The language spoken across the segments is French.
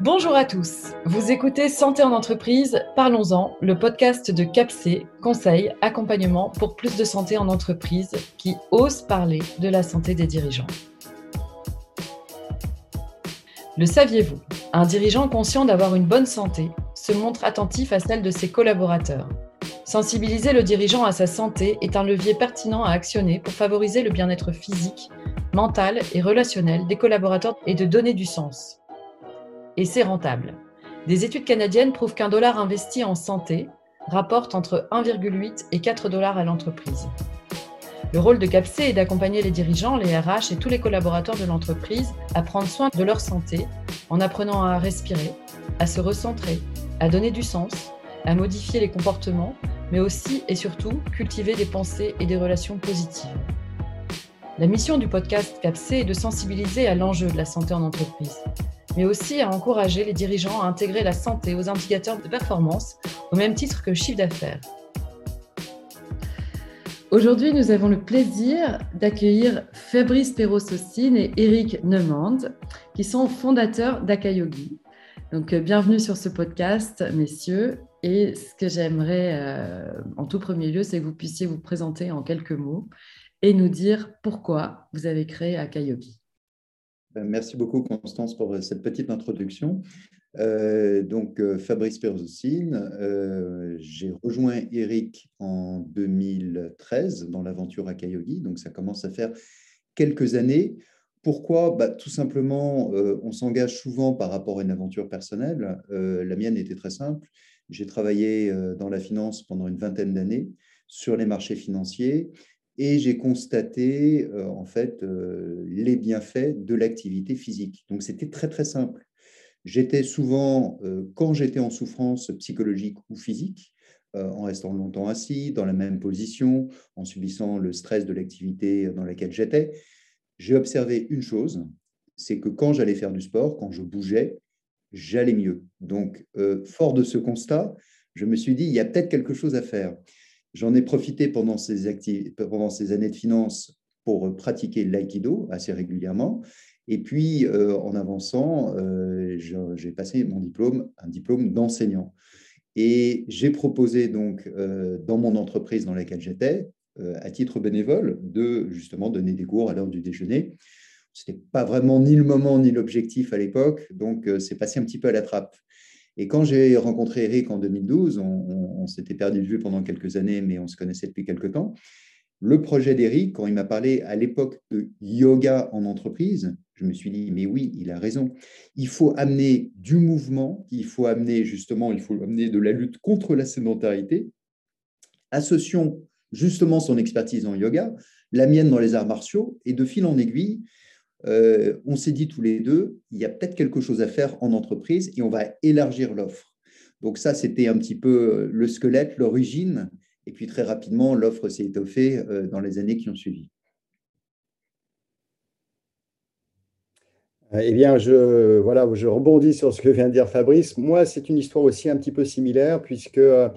Bonjour à tous. Vous écoutez Santé en entreprise, parlons-en, le podcast de CAPC, conseil, accompagnement pour plus de santé en entreprise qui ose parler de la santé des dirigeants. Le saviez-vous? Un dirigeant conscient d'avoir une bonne santé se montre attentif à celle de ses collaborateurs. Sensibiliser le dirigeant à sa santé est un levier pertinent à actionner pour favoriser le bien-être physique, mental et relationnel des collaborateurs et de donner du sens et c'est rentable. Des études canadiennes prouvent qu'un dollar investi en santé rapporte entre 1,8 et 4 dollars à l'entreprise. Le rôle de CAPC est d'accompagner les dirigeants, les RH et tous les collaborateurs de l'entreprise à prendre soin de leur santé en apprenant à respirer, à se recentrer, à donner du sens, à modifier les comportements, mais aussi et surtout cultiver des pensées et des relations positives. La mission du podcast CAPC est de sensibiliser à l'enjeu de la santé en entreprise, mais aussi à encourager les dirigeants à intégrer la santé aux indicateurs de performance au même titre que le chiffre d'affaires. Aujourd'hui, nous avons le plaisir d'accueillir Fabrice Perrossocine et Eric Neumand, qui sont fondateurs d'Akayogi. Donc, euh, bienvenue sur ce podcast, messieurs. Et ce que j'aimerais, euh, en tout premier lieu, c'est que vous puissiez vous présenter en quelques mots et nous dire pourquoi vous avez créé Akayogi. Ben, merci beaucoup, Constance, pour euh, cette petite introduction. Euh, donc, euh, Fabrice Perzocine, j'ai rejoint Eric en 2013 dans l'aventure Akayogi, donc ça commence à faire quelques années. Pourquoi? Bah, Tout simplement, on s'engage souvent par rapport à une aventure personnelle. la mienne était très simple. J'ai travaillé dans la finance pendant une vingtaine d'années sur les marchés financiers et j'ai constaté euh, en fait euh, les bienfaits de l'activité physique. Donc c'était très très simple. J'étais souvent, euh, quand j'étais en souffrance psychologique ou physique, en restant longtemps assis, dans la même position, en subissant le stress de l'activité dans laquelle j'étais, j'ai observé une chose, c'est que quand j'allais faire du sport, quand je bougeais, j'allais mieux. Donc, fort de ce constat, je me suis dit, il y a peut-être quelque chose à faire. J'en ai profité pendant ces, années de finance pour pratiquer l'aïkido assez régulièrement. Et puis, euh, en avançant, euh, j'ai passé mon diplôme, un diplôme d'enseignant. Et j'ai proposé donc euh, dans mon entreprise dans laquelle j'étais, à titre bénévole, de justement donner des cours à l'heure du déjeuner. Ce n'était pas vraiment ni le moment ni l'objectif à l'époque, donc c'est passé un petit peu à la trappe. Et quand j'ai rencontré Eric en 2012, on, s'était perdu de vue pendant quelques années, mais on se connaissait depuis quelques temps. Le projet d'Eric, quand il m'a parlé à l'époque de yoga en entreprise, je me suis dit, mais oui, il a raison. Il faut amener du mouvement, il faut amener justement, il faut amener de la lutte contre la sédentarité. Associons justement son expertise en yoga, la mienne dans les arts martiaux, et de fil en aiguille, euh, on s'est dit tous les deux, il y a peut-être quelque chose à faire en entreprise et on va élargir l'offre. Donc ça, c'était un petit peu le squelette, l'origine. Et puis très rapidement, l'offre s'est étoffée euh, dans les années qui ont suivi. Eh bien, je, voilà, je rebondis sur ce que vient de dire Fabrice. Moi, c'est une histoire aussi un petit peu similaire, puisque euh,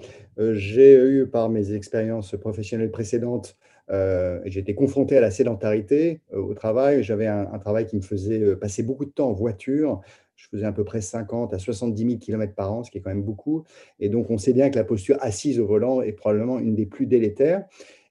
j'ai eu, par mes expériences professionnelles précédentes, euh, J'étais confronté à la sédentarité euh, au travail. J'avais un, travail qui me faisait euh, passer beaucoup de temps en voiture. Je faisais à peu près 50 à 70 000 km par an, ce qui est quand même beaucoup. Et donc, on sait bien que la posture assise au volant est probablement une des plus délétères.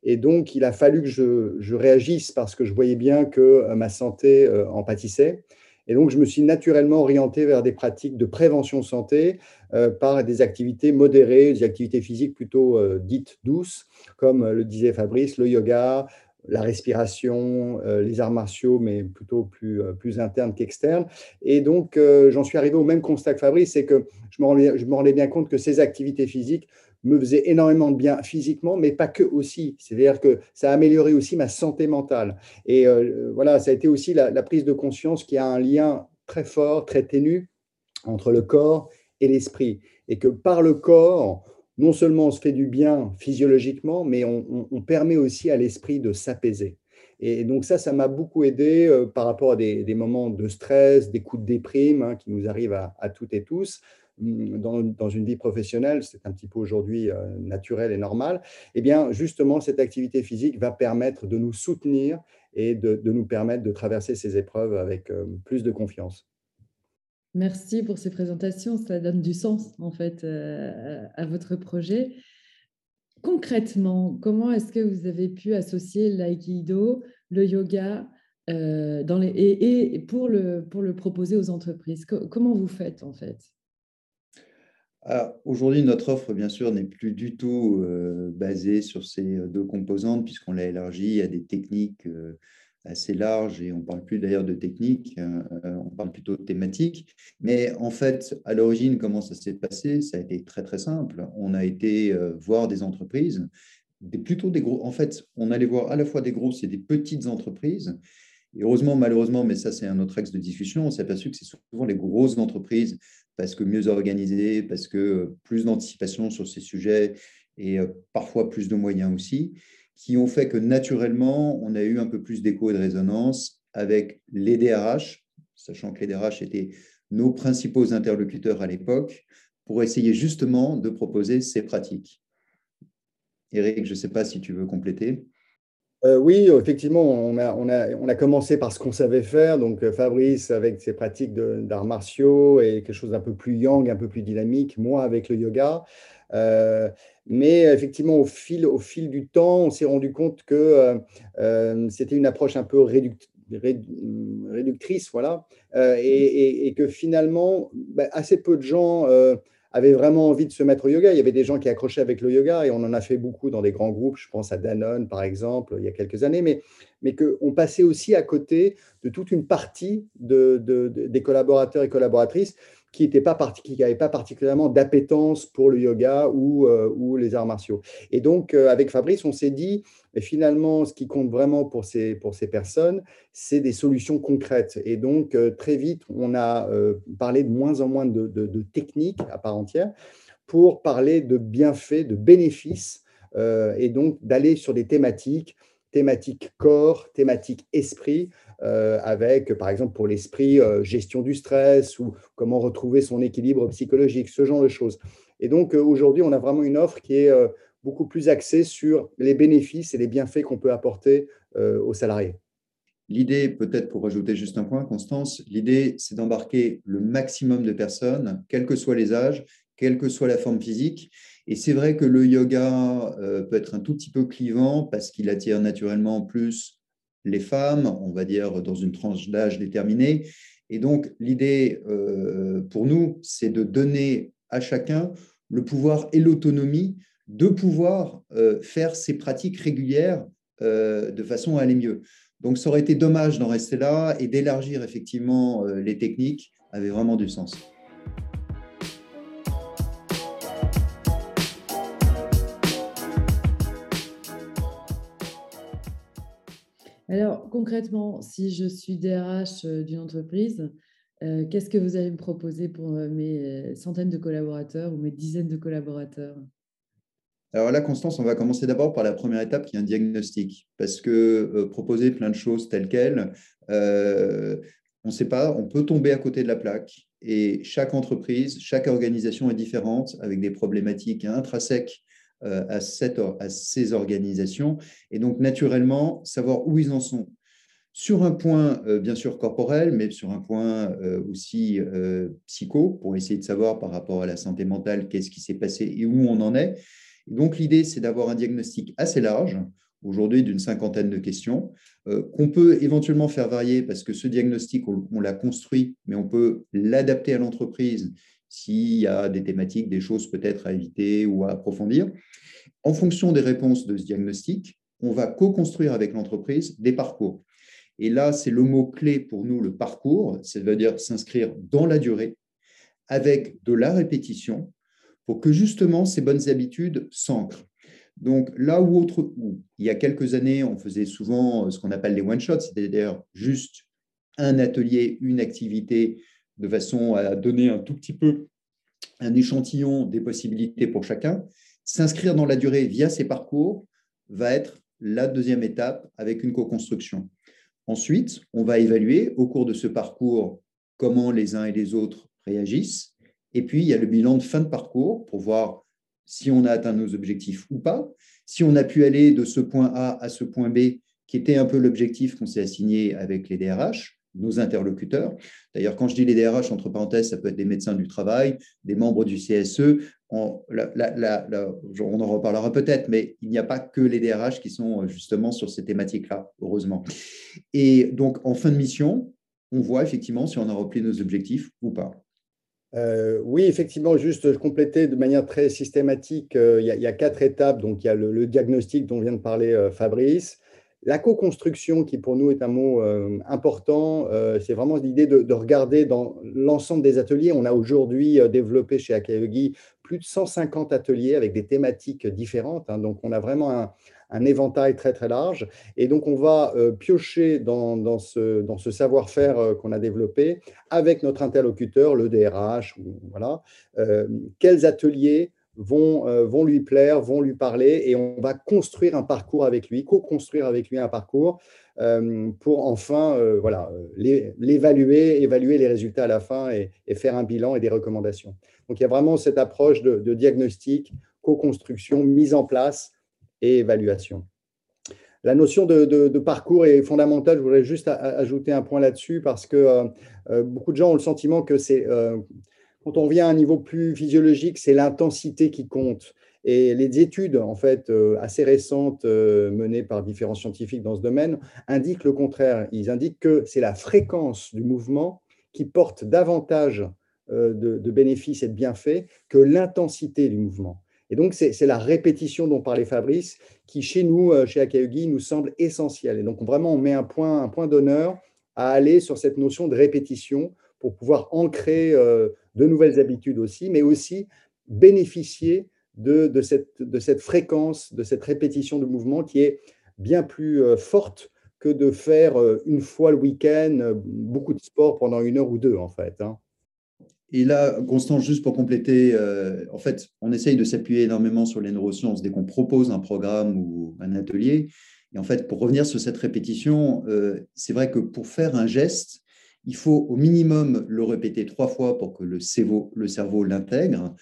Et donc, il a fallu que je, je réagisse parce que je voyais bien que ma santé en pâtissait. Et donc, je me suis naturellement orienté vers des pratiques de prévention santé euh, par des activités modérées, des activités physiques plutôt euh, dites douces, comme le disait Fabrice, le yoga, la respiration, euh, les arts martiaux, mais plutôt plus, plus internes qu'externes. Et donc, j'en suis arrivé au même constat que Fabrice, c'est que je me rendais bien compte que ces activités physiques me faisait énormément de bien physiquement, mais pas que aussi. C'est-à-dire que ça a amélioré aussi ma santé mentale. Et euh, voilà, ça a été aussi la, prise de conscience qu'il y a un lien très fort, très ténu entre le corps et l'esprit. Et que par le corps, non seulement on se fait du bien physiologiquement, mais on, permet aussi à l'esprit de s'apaiser. Et donc ça, ça m'a beaucoup aidé euh, par rapport à des, moments de stress, des coups de déprime hein, qui nous arrivent à toutes et tous, dans, une vie professionnelle, c'est un petit peu aujourd'hui euh, naturel et normal, eh bien, justement, cette activité physique va permettre de nous soutenir et de, nous permettre de traverser ces épreuves avec plus de confiance. Merci pour ces présentations, ça donne du sens en fait à votre projet. Concrètement, comment est-ce que vous avez pu associer l'aïkido, le yoga et, pour le proposer aux entreprises? Comment vous faites en fait? Aujourd'hui, notre offre, bien sûr, n'est plus du tout basée sur ces deux composantes, puisqu'on l'a élargie à des techniques assez larges, et on ne parle plus d'ailleurs de techniques, on parle plutôt de thématiques. Mais en fait, à l'origine, comment ça s'est passé? Ça a été très, très simple. On a été voir des entreprises, plutôt des gros. En fait, on allait voir à la fois des grosses et des petites entreprises. Et heureusement, malheureusement, mais ça, c'est un autre axe de discussion, on s'est aperçu que c'est souvent les grosses entreprises parce que mieux organisé, parce que euh, plus d'anticipation sur ces sujets et euh, parfois plus de moyens aussi, qui ont fait que naturellement, on a eu un peu plus d'écho et de résonance avec les DRH, sachant que les DRH étaient nos principaux interlocuteurs à l'époque, pour essayer justement de proposer ces pratiques. Eric, je ne sais pas si tu veux compléter. Euh, oui, effectivement, on a, on, a, on a, commencé par ce qu'on savait faire. Donc, euh, Fabrice avec ses pratiques d'arts martiaux et quelque chose d'un peu plus yang, un peu plus dynamique, moi avec le yoga. Euh, mais effectivement, au fil, au fil du temps, on s'est rendu compte que c'était une approche un peu réductrice, voilà, et, que finalement, bah, assez peu de gens avaient vraiment envie de se mettre au yoga. Il y avait des gens qui accrochaient avec le yoga et on en a fait beaucoup dans des grands groupes. Je pense à Danone, par exemple, il y a quelques années, mais, qu'on passait aussi à côté de toute une partie de, des collaborateurs et collaboratrices qui n'avaient pas, pas, particulièrement d'appétence pour le yoga ou, euh, les arts martiaux. Et donc, euh, avec Fabrice, on s'est dit, finalement, ce qui compte vraiment pour ces, personnes, c'est des solutions concrètes. Et donc, euh, très vite, on a parlé de moins en moins de, techniques à part entière pour parler de bienfaits, de bénéfices, et donc d'aller sur des thématiques thématiques corps, thématiques esprit, euh, avec, par exemple, pour l'esprit, euh, gestion du stress ou comment retrouver son équilibre psychologique, ce genre de choses. Et donc, euh, aujourd'hui, on a vraiment une offre qui est beaucoup plus axée sur les bénéfices et les bienfaits qu'on peut apporter aux salariés. L'idée, peut-être pour rajouter juste un point, Constance, l'idée, c'est d'embarquer le maximum de personnes, quels que soient les âges, quelle que soit la forme physique. Et c'est vrai que le yoga peut être un tout petit peu clivant parce qu'il attire naturellement plus les femmes, on va dire dans une tranche d'âge déterminée. Et donc, l'idée euh, pour nous, c'est de donner à chacun le pouvoir et l'autonomie de pouvoir euh, faire ses pratiques régulières euh, de façon à aller mieux. Donc, ça aurait été dommage d'en rester là et d'élargir effectivement les techniques avait vraiment du sens. Alors, concrètement, si je suis DRH euh, d'une entreprise, euh, qu'est-ce que vous allez me proposer pour euh, mes centaines de collaborateurs ou mes dizaines de collaborateurs? Alors là, Constance, on va commencer d'abord par la première étape qui est un diagnostic. Parce que proposer plein de choses telles quelles, on ne sait pas, on peut tomber à côté de la plaque. Et chaque entreprise, chaque organisation est différente, avec des problématiques intrinsèques à, cette, à ces organisations et donc naturellement savoir où ils en sont sur un point euh, bien sûr corporel, mais sur un point euh, aussi psycho, pour essayer de savoir par rapport à la santé mentale qu'est-ce qui s'est passé et où on en est. donc l'idée, c'est d'avoir un diagnostic assez large, aujourd'hui d'une cinquantaine de questions, qu'on peut éventuellement faire varier parce que ce diagnostic, on l'a construit, mais on peut l'adapter à l'entreprise s'il y a des thématiques, des choses peut-être à éviter ou à approfondir. En fonction des réponses de ce diagnostic, on va co-construire avec l'entreprise des parcours. Et là, c'est le mot-clé pour nous, le parcours, c'est-à-dire s'inscrire dans la durée avec de la répétition pour que justement ces bonnes habitudes s'ancrent. Donc là où, autre, où il y a quelques années, on faisait souvent ce qu'on appelle les one-shots, c'est-à-dire juste un atelier, une activité de façon à donner un tout petit peu un échantillon des possibilités pour chacun. S'inscrire dans la durée via ces parcours va être la deuxième étape avec une co-construction. Ensuite, on va évaluer au cours de ce parcours comment les uns et les autres réagissent. Et puis, il y a le bilan de fin de parcours pour voir si on a atteint nos objectifs ou pas, si on a pu aller de ce point A à ce point B, qui était un peu l'objectif qu'on s'est assigné avec les DRH nos interlocuteurs. D'ailleurs, quand je dis les DRH, entre parenthèses, ça peut être des médecins du travail, des membres du CSE. On, en reparlera peut-être, mais il n'y a pas que les DRH qui sont justement sur ces thématiques-là, heureusement. Et donc, en fin de mission, on voit effectivement si on a rempli nos objectifs ou pas. Euh, oui, effectivement, juste compléter de manière très systématique, euh, il, y a, quatre étapes. Donc, il y a le, diagnostic dont vient de parler euh, Fabrice. La co-construction, qui pour nous est un mot important, c'est vraiment l'idée de, regarder dans l'ensemble des ateliers. On a aujourd'hui développé chez Akayogi plus de 150 ateliers avec des thématiques différentes. Hein. donc, on a vraiment un, éventail très très large. Et donc, on va euh, piocher dans, ce, dans ce savoir-faire euh, qu'on a développé avec notre interlocuteur, le DRH, voilà, euh, quels ateliers vont, vont lui plaire, vont lui parler, et on va construire un parcours avec lui, co-construire avec lui un parcours pour enfin voilà, l'évaluer, évaluer les résultats à la fin et, faire un bilan et des recommandations. Donc, il y a vraiment cette approche de, diagnostic, co-construction, mise en place et évaluation. La notion de, parcours est fondamentale. Je voudrais juste ajouter un point là-dessus parce que euh, euh, beaucoup de gens ont le sentiment que c'est euh, quand on vient à un niveau plus physiologique, c'est l'intensité qui compte. Et les études, en fait, assez récentes menées par différents scientifiques dans ce domaine, indiquent le contraire. Ils indiquent que c'est la fréquence du mouvement qui porte davantage de, de bénéfices et de bienfaits que l'intensité du mouvement. Et donc, c'est la répétition dont parlait Fabrice qui, chez nous, euh, chez Akayugi, nous semble essentielle. Et donc, vraiment, on met un point, un point d'honneur à aller sur cette notion de répétition pour pouvoir ancrer euh, de nouvelles habitudes aussi, mais aussi bénéficier de, de, cette, de cette fréquence, de cette répétition de mouvement qui est bien plus euh, forte que de faire une fois le week-end beaucoup de sport pendant une heure ou deux, en fait. Hein. Et là, Constance, juste pour compléter, euh, en fait, on essaye de s'appuyer énormément sur les neurosciences dès qu'on propose un programme ou un atelier. Et en fait, pour revenir sur cette répétition, euh, c'est vrai que pour faire un geste, il faut au minimum le répéter trois fois pour que le cerveau, l'intègre.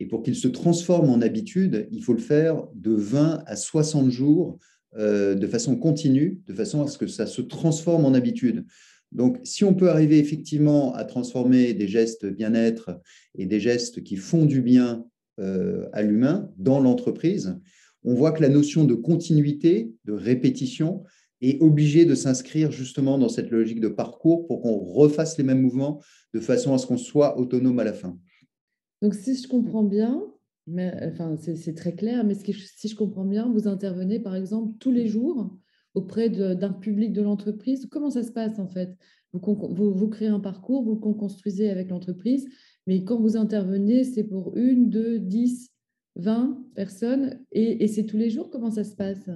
Et pour qu'il se transforme en habitude, il faut le faire de 20 à 60 jours euh, de façon continue, de façon à ce que ça se transforme en habitude. Donc, si on peut arriver effectivement à transformer des gestes bien-être et des gestes qui font du bien euh, à l'humain dans l'entreprise, on voit que la notion de continuité, de répétition, est obligée de s'inscrire justement dans cette logique de parcours pour qu'on refasse les mêmes mouvements de façon à ce qu'on soit autonome à la fin. Donc, si je comprends bien, enfin, c'est très clair, mais si je comprends bien, vous intervenez par exemple tous les jours auprès d'un public de l'entreprise. Comment ça se passe en fait? Vous, vous, créez un parcours, vous le construisez avec l'entreprise, mais quand vous intervenez, c'est pour une, deux, dix, vingt personnes et, c'est tous les jours? Comment ça se passe?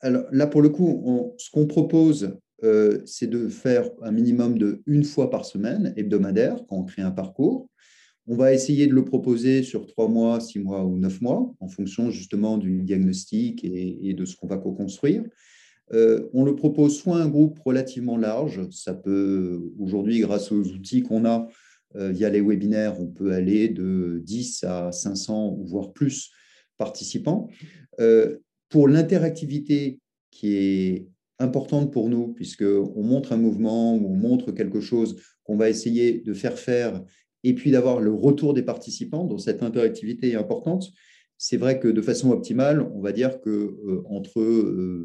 Alors là, pour le coup, ce qu'on propose, euh, c'est de faire un minimum de une fois par semaine, hebdomadaire, quand on crée un parcours. On va essayer de le proposer sur trois mois, six mois ou neuf mois, en fonction justement du diagnostic et, de ce qu'on va co-construire. Euh, on le propose soit un groupe relativement large, ça peut aujourd'hui, grâce aux outils qu'on a euh, via les webinaires, on peut aller de 10 à 500 ou voire plus participants. Pour l'interactivité qui est importante pour nous, puisqu'on montre un mouvement ou on montre quelque chose qu'on va essayer de faire faire et puis d'avoir le retour des participants, dont cette interactivité est importante. C'est vrai que de façon optimale, on va dire que entre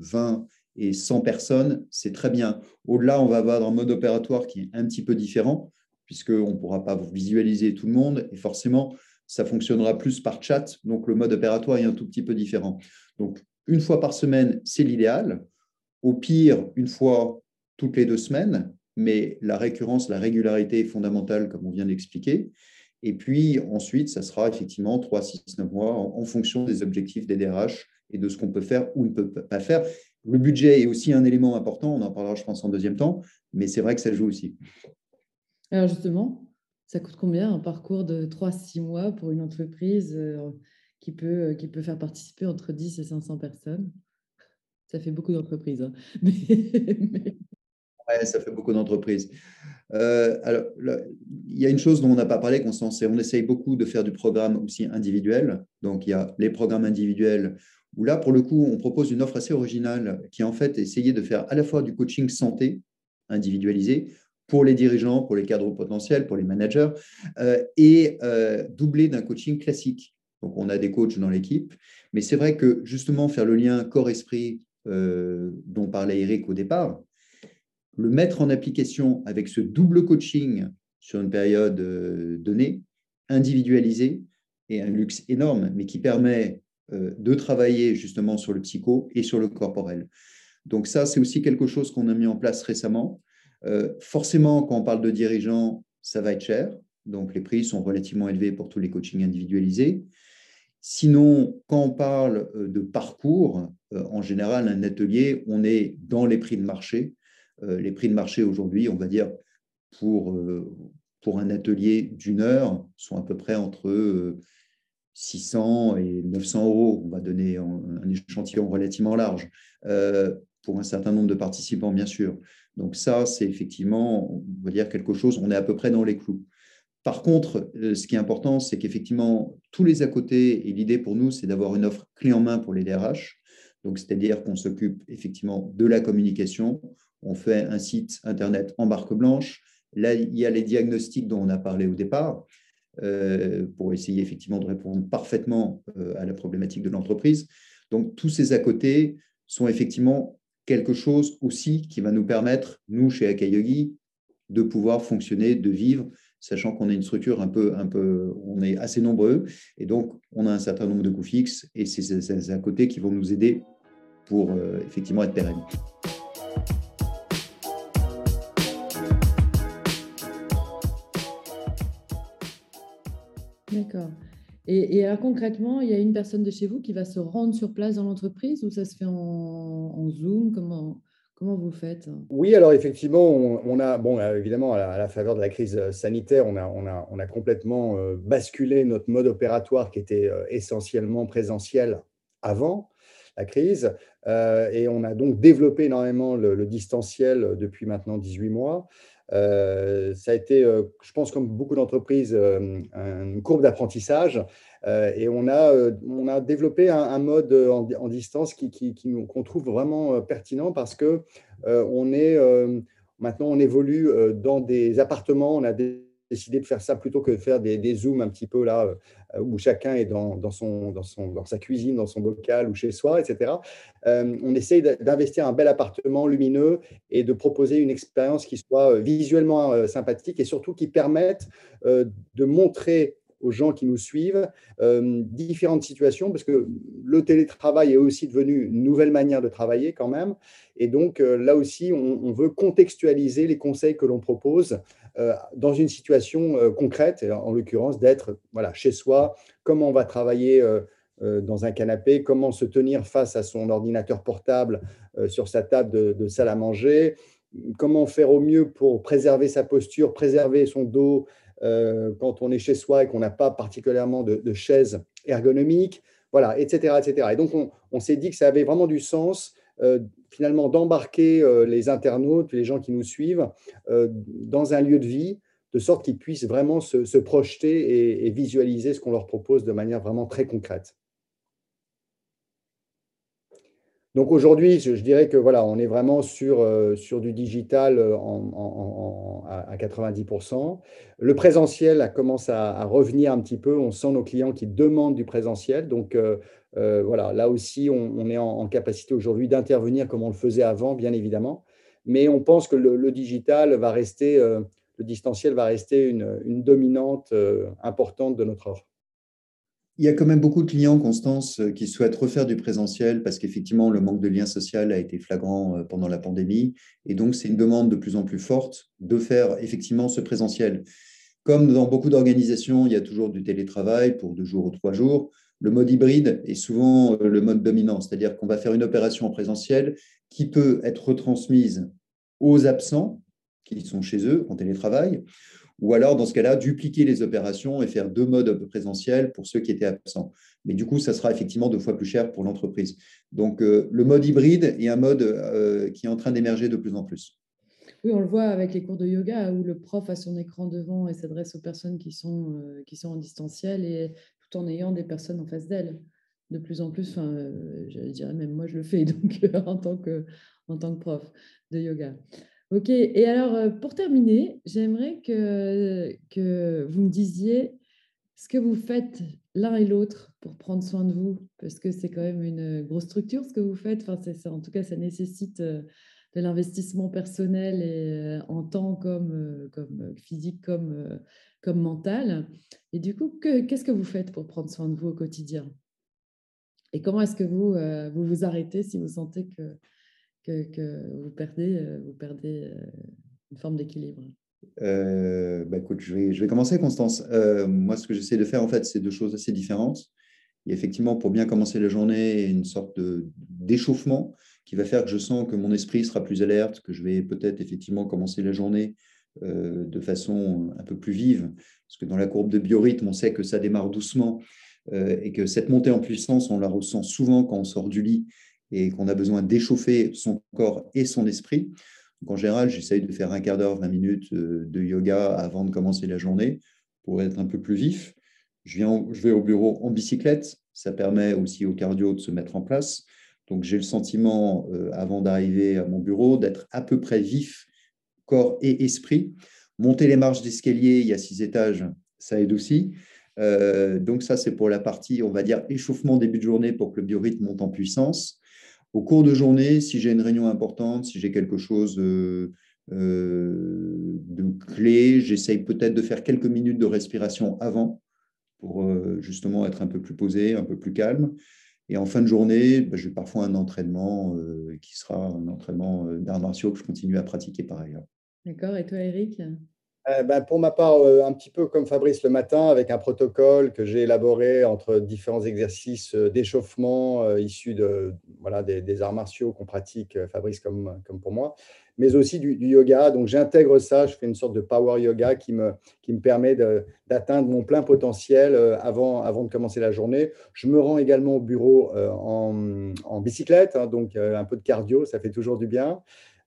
20 et 100 personnes, c'est très bien. Au-delà, on va avoir un mode opératoire qui est un petit peu différent, puisqu'on ne pourra pas visualiser tout le monde, et forcément, ça fonctionnera plus par chat, donc le mode opératoire est un tout petit peu différent. Donc, une fois par semaine, c'est l'idéal. Au pire, une fois toutes les deux semaines, mais la récurrence, la régularité est fondamentale, comme on vient d'expliquer. Et puis ensuite, ça sera effectivement 3, 6, 9 mois en, en fonction des objectifs des DRH et de ce qu'on peut faire ou ne peut pas faire. Le budget est aussi un élément important, on en parlera, je pense, en deuxième temps, mais c'est vrai que ça joue aussi. Alors justement, ça coûte combien un parcours de 3-6 mois pour une entreprise euh, qui peut, euh, qui peut faire participer entre 10 et 500 personnes Ça fait beaucoup d'entreprises. Hein. Oui, ça fait beaucoup d'entreprises. Euh, alors, il y a une chose dont on n'a pas parlé, Constance, c'est on essaye beaucoup de faire du programme aussi individuel. Donc, il y a les programmes individuels où là, pour le coup, on propose une offre assez originale qui, en fait, essayait de faire à la fois du coaching santé individualisé pour les dirigeants, pour les cadres potentiels, pour les managers, euh, et doublé d'un coaching classique. Donc, on a des coachs dans l'équipe, mais c'est vrai que justement, faire le lien corps-esprit euh, dont parlait Eric au départ, le mettre en application avec ce double coaching sur une période donnée, individualisé, et un luxe énorme, mais qui permet euh, de travailler justement sur le psycho et sur le corporel. Donc ça, c'est aussi quelque chose qu'on a mis en place récemment. Euh, forcément, quand on parle de dirigeants, ça va être cher. Donc les prix sont relativement élevés pour tous les coachings individualisés. Sinon, quand on parle euh, de parcours, en général, un atelier, on est dans les prix de marché. Les prix de marché aujourd'hui, on va dire, pour, pour un atelier d'une heure, sont à peu près entre 600 et 900 euros. On va donner un échantillon relativement large euh, pour un certain nombre de participants, bien sûr. Donc ça, c'est effectivement, on va dire quelque chose, on est à peu près dans les clous. Par contre, euh, ce qui est important, c'est qu'effectivement, tous les à côté, et l'idée pour nous, c'est d'avoir une offre clé en main pour les DRH. Donc, c'est-à-dire qu'on s'occupe effectivement de la communication. On fait un site internet en barque blanche. Là, il y a les diagnostics dont on a parlé au départ. Euh, pour essayer effectivement de répondre parfaitement euh, à la problématique de l'entreprise. Donc, tous ces à côté sont effectivement quelque chose aussi qui va nous permettre, nous, chez Akayogi, de pouvoir fonctionner, de vivre, sachant qu'on est une structure un peu, un peu, on est assez nombreux, et donc on a un certain nombre de coûts fixes, et c'est ces à côté qui vont nous aider pour euh, effectivement être pérennes. D'accord. Et, alors concrètement, il y a une personne de chez vous qui va se rendre sur place dans l'entreprise ou ça se fait en, Zoom? Comment, comment vous faites? Oui, alors effectivement, on, a, bon, euh, évidemment, à la, faveur de la crise euh, sanitaire, on a, on a, on a complètement euh, basculé notre mode opératoire qui était essentiellement présentiel avant la crise. et on a donc développé énormément le, le distanciel depuis maintenant 18 mois. Euh, ça a été, euh, je pense, comme beaucoup d'entreprises, euh, une courbe d'apprentissage. et on a, on a développé un, mode en, distance qui, qui, qu'on trouve vraiment pertinent parce que on est, maintenant, on évolue dans des appartements, on a des décidé de faire ça plutôt que de faire des, zooms un petit peu là, euh, où chacun est dans, son, dans, son, dans sa cuisine, dans son bocal ou chez soi, etc. Euh, on essaye d'investir un bel appartement lumineux et de proposer une expérience qui soit euh, visuellement sympathique et surtout qui permette de montrer aux gens qui nous suivent différentes situations, parce que le télétravail est aussi devenu une nouvelle manière de travailler quand même. Et donc là aussi, on, veut contextualiser les conseils que l'on propose dans une situation euh, concrète, en l'occurrence d'être voilà, chez soi, comment on va travailler euh, dans un canapé, comment se tenir face à son ordinateur portable sur sa table de, salle à manger, comment faire au mieux pour préserver sa posture, préserver son dos quand on est chez soi et qu'on n'a pas particulièrement de, de chaise ergonomique, voilà, etc., etc. Et donc, on, s'est dit que ça avait vraiment du sens euh, finalement d'embarquer euh, les internautes, les gens qui nous suivent, euh, dans un lieu de vie, de sorte qu'ils puissent vraiment se, projeter et, visualiser ce qu'on leur propose de manière vraiment très concrète. Donc aujourd'hui, je, dirais que voilà, on est vraiment sur, sur du digital à 90%. Le présentiel commence à, revenir un petit peu. On sent nos clients qui demandent du présentiel. Donc euh, voilà, là aussi, on, est en, capacité aujourd'hui d'intervenir comme on le faisait avant, bien évidemment. Mais on pense que le, digital va rester, euh, le distanciel va rester une, dominante euh, importante de notre offre. Il y a quand même beaucoup de clients, Constance, qui souhaitent refaire du présentiel parce qu'effectivement, le manque de lien social a été flagrant pendant la pandémie. Et donc, c'est une demande de plus en plus forte de faire effectivement ce présentiel. Comme dans beaucoup d'organisations, il y a toujours du télétravail pour deux jours ou trois jours. Le mode hybride est souvent euh, le mode dominant, c'est-à-dire qu'on va faire une opération en présentiel qui peut être retransmise aux absents qui sont chez eux en télétravail, ou alors dans ce cas-là, dupliquer les opérations et faire deux modes présentiels pour ceux qui étaient absents. Mais du coup, ça sera effectivement deux fois plus cher pour l'entreprise. Donc, euh, le mode hybride est un mode euh, qui est en train d'émerger de plus en plus. Oui, on le voit avec les cours de yoga où le prof a son écran devant et s'adresse aux personnes qui sont, qui sont en distanciel et en ayant des personnes en face d'elle. de plus en plus, je dirais même moi je le fais donc en tant que en tant que prof de yoga. Ok, et alors pour terminer, j'aimerais que, que vous me disiez ce que vous faites l'un et l'autre pour prendre soin de vous, parce que c'est quand même une grosse structure ce que vous faites. Enfin, en tout cas, ça nécessite de l'investissement personnel et en temps comme, comme physique comme, comme mental. Et du coup, qu'est-ce que vous faites pour prendre soin de vous au quotidien? Et comment est-ce que vous, vous vous arrêtez si vous sentez que, que, vous perdez, vous perdez une forme d'équilibre euh, bah écoute, je vais, commencer, Constance. Euh, moi, ce que j'essaie de faire, en fait, c'est deux choses assez différentes. A effectivement, pour bien commencer la journée, une sorte d'échauffement qui va faire que je sens que mon esprit sera plus alerte, que je vais peut-être effectivement commencer la journée euh, de façon un peu plus vive. Parce que dans la courbe de biorhythme, on sait que ça démarre doucement et que cette montée en puissance, on la ressent souvent quand on sort du lit et qu'on a besoin d'échauffer son corps et son esprit en général, j'essaye de faire un quart d'heure, 20 minutes euh, de yoga avant de commencer la journée pour être un peu plus vif. Je, vais au bureau en bicyclette. Ça permet aussi au cardio de se mettre en place. Donc, j'ai le sentiment, euh, avant d'arriver à mon bureau, d'être à peu près vif, corps et esprit. Monter les marches d'escalier, il y a six étages, ça aide aussi. Euh, donc, ça, c'est pour la partie, on va dire, échauffement début de journée pour que le biorhythme monte en puissance. Au cours de journée, si j'ai une réunion importante, si j'ai quelque chose euh, de clé, j'essaye peut-être de faire quelques minutes de respiration avant pour euh, justement être un peu plus posé, un peu plus calme. Et en fin de journée, bah, j'ai parfois un entraînement euh, qui sera un entraînement d'arts martiaux que je continue à pratiquer par ailleurs. D'accord. Et toi, Eric? Euh, ben, pour ma part, euh, un petit peu comme Fabrice le matin, avec un protocole que j'ai élaboré entre différents exercices euh, d'échauffement issus de, voilà, des, arts martiaux qu'on pratique, Fabrice comme, comme pour moi, mais aussi du, yoga. Donc j'intègre ça, je fais une sorte de power yoga qui me, qui me permet d'atteindre mon plein potentiel avant, avant de commencer la journée. Je me rends également au bureau en, en, bicyclette, hein, donc un peu de cardio, ça fait toujours du bien.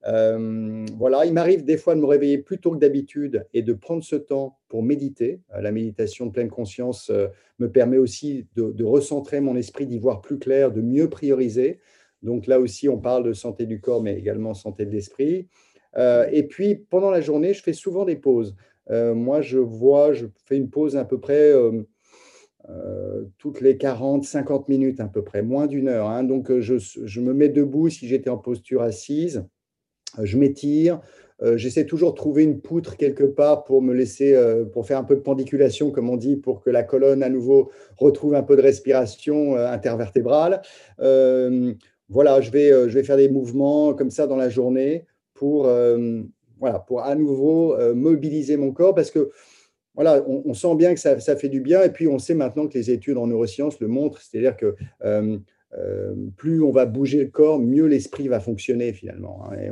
Euh, voilà, il m'arrive des fois de me réveiller plus tôt que d'habitude et de prendre ce temps pour méditer. Euh, la méditation de pleine conscience euh, me permet aussi de, recentrer mon esprit, d'y voir plus clair, de mieux prioriser. Donc là aussi, on parle de santé du corps, mais également santé de l'esprit. et puis, pendant la journée, je fais souvent des pauses. moi, je vois, je fais une pause à peu près toutes les 40, 50 minutes à peu près, moins d'une heure. Hein. Donc, je, me mets debout si j'étais en posture assise je m'étire. Euh, j'essaie toujours de trouver une poutre quelque part pour me laisser, euh, pour faire un peu de pendiculation, comme on dit, pour que la colonne à nouveau retrouve un peu de respiration euh, intervertébrale. voilà, je vais, je vais faire des mouvements comme ça dans la journée pour, voilà, pour à nouveau mobiliser mon corps parce que voilà, on, sent bien que ça, ça, fait du bien et puis on sait maintenant que les études en neurosciences le montrent, c'est-à-dire que euh, plus on va bouger le corps, mieux l'esprit va fonctionner finalement. Hein. Et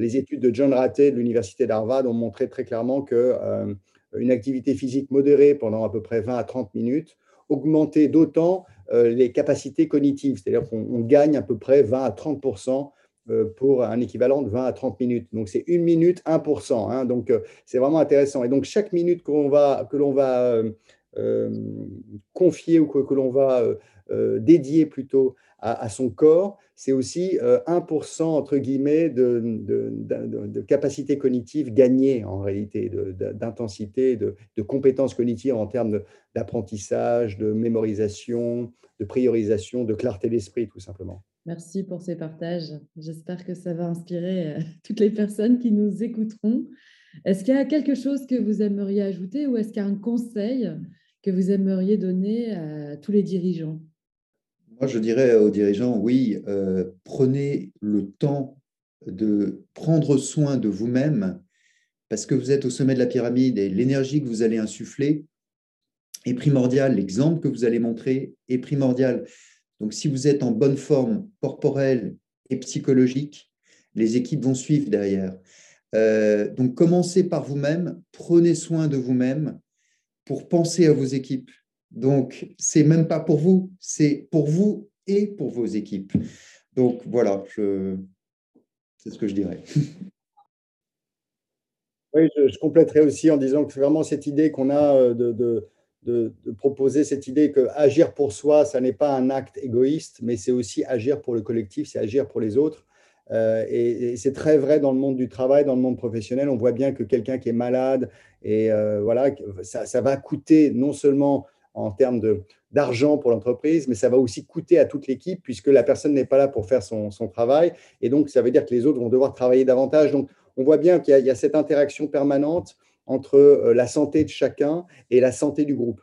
les études de John Ratey de l'Université d'Harvard ont montré très clairement que euh, une activité physique modérée pendant à peu près 20 à 30 minutes augmentait d'autant euh, les capacités cognitives, c'est-à-dire qu'on gagne à peu près 20 à 30% pour un équivalent de 20 à 30 minutes. Donc c'est une minute, 1%. Hein. donc c'est vraiment intéressant. Et donc chaque minute que l'on va confier ou que, que l'on va euh, dédié plutôt à, son corps, c'est aussi 1% euh, entre guillemets de, de, capacité cognitive gagnée en réalité, d'intensité, de, compétences cognitives en termes d'apprentissage, de mémorisation, de priorisation, de clarté d'esprit tout simplement. Merci pour ces partages. J'espère que ça va inspirer euh, toutes les personnes qui nous écouteront. Est-ce qu'il y a quelque chose que vous aimeriez ajouter ou est-ce qu'il y a un conseil que vous aimeriez donner à tous les dirigeants? Moi, je dirais aux dirigeants, oui, euh, prenez le temps de prendre soin de vous-même parce que vous êtes au sommet de la pyramide et l'énergie que vous allez insuffler est primordiale. L'exemple que vous allez montrer est primordial. Donc, si vous êtes en bonne forme corporelle et psychologique, les équipes vont suivre derrière. Euh, donc, commencez par vous-même, prenez soin de vous-même pour penser à vos équipes. Donc, c'est même pas pour vous, c'est pour vous et pour vos équipes. Donc, voilà, c'est ce que je dirais. Oui, je, compléterai aussi en disant que c'est vraiment cette idée qu'on a euh, de, proposer cette idée que agir pour soi, ça n'est pas un acte égoïste, mais c'est aussi agir pour le collectif, c'est agir pour les autres. Euh, et, c'est très vrai dans le monde du travail, dans le monde professionnel. On voit bien que quelqu'un qui est malade, et euh, voilà, ça, va coûter non seulement en termes d'argent pour l'entreprise, mais ça va aussi coûter à toute l'équipe puisque la personne n'est pas là pour faire son, son, travail. Et donc, ça veut dire que les autres vont devoir travailler davantage. Donc, on voit bien qu'il y, a cette interaction permanente entre euh, la santé de chacun et la santé du groupe.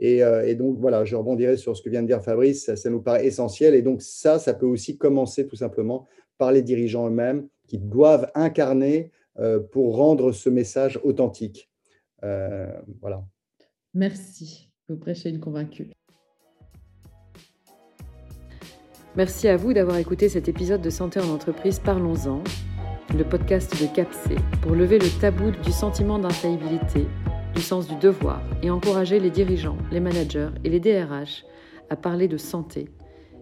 Et, et, donc, voilà, je rebondirai sur ce que vient de dire Fabrice, ça, nous paraît essentiel. Et donc, ça, ça peut aussi commencer tout simplement par les dirigeants eux-mêmes qui doivent incarner euh, pour rendre ce message authentique. Euh, voilà. Merci. Vous prêchez une convaincue. Merci à vous d'avoir écouté cet épisode de Santé en entreprise Parlons-en, le podcast de CAPSE, pour lever le tabou du sentiment d'infaillibilité, du sens du devoir et encourager les dirigeants, les managers et les DRH à parler de santé,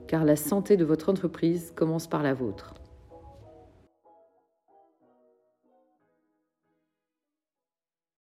car la santé de votre entreprise commence par la vôtre.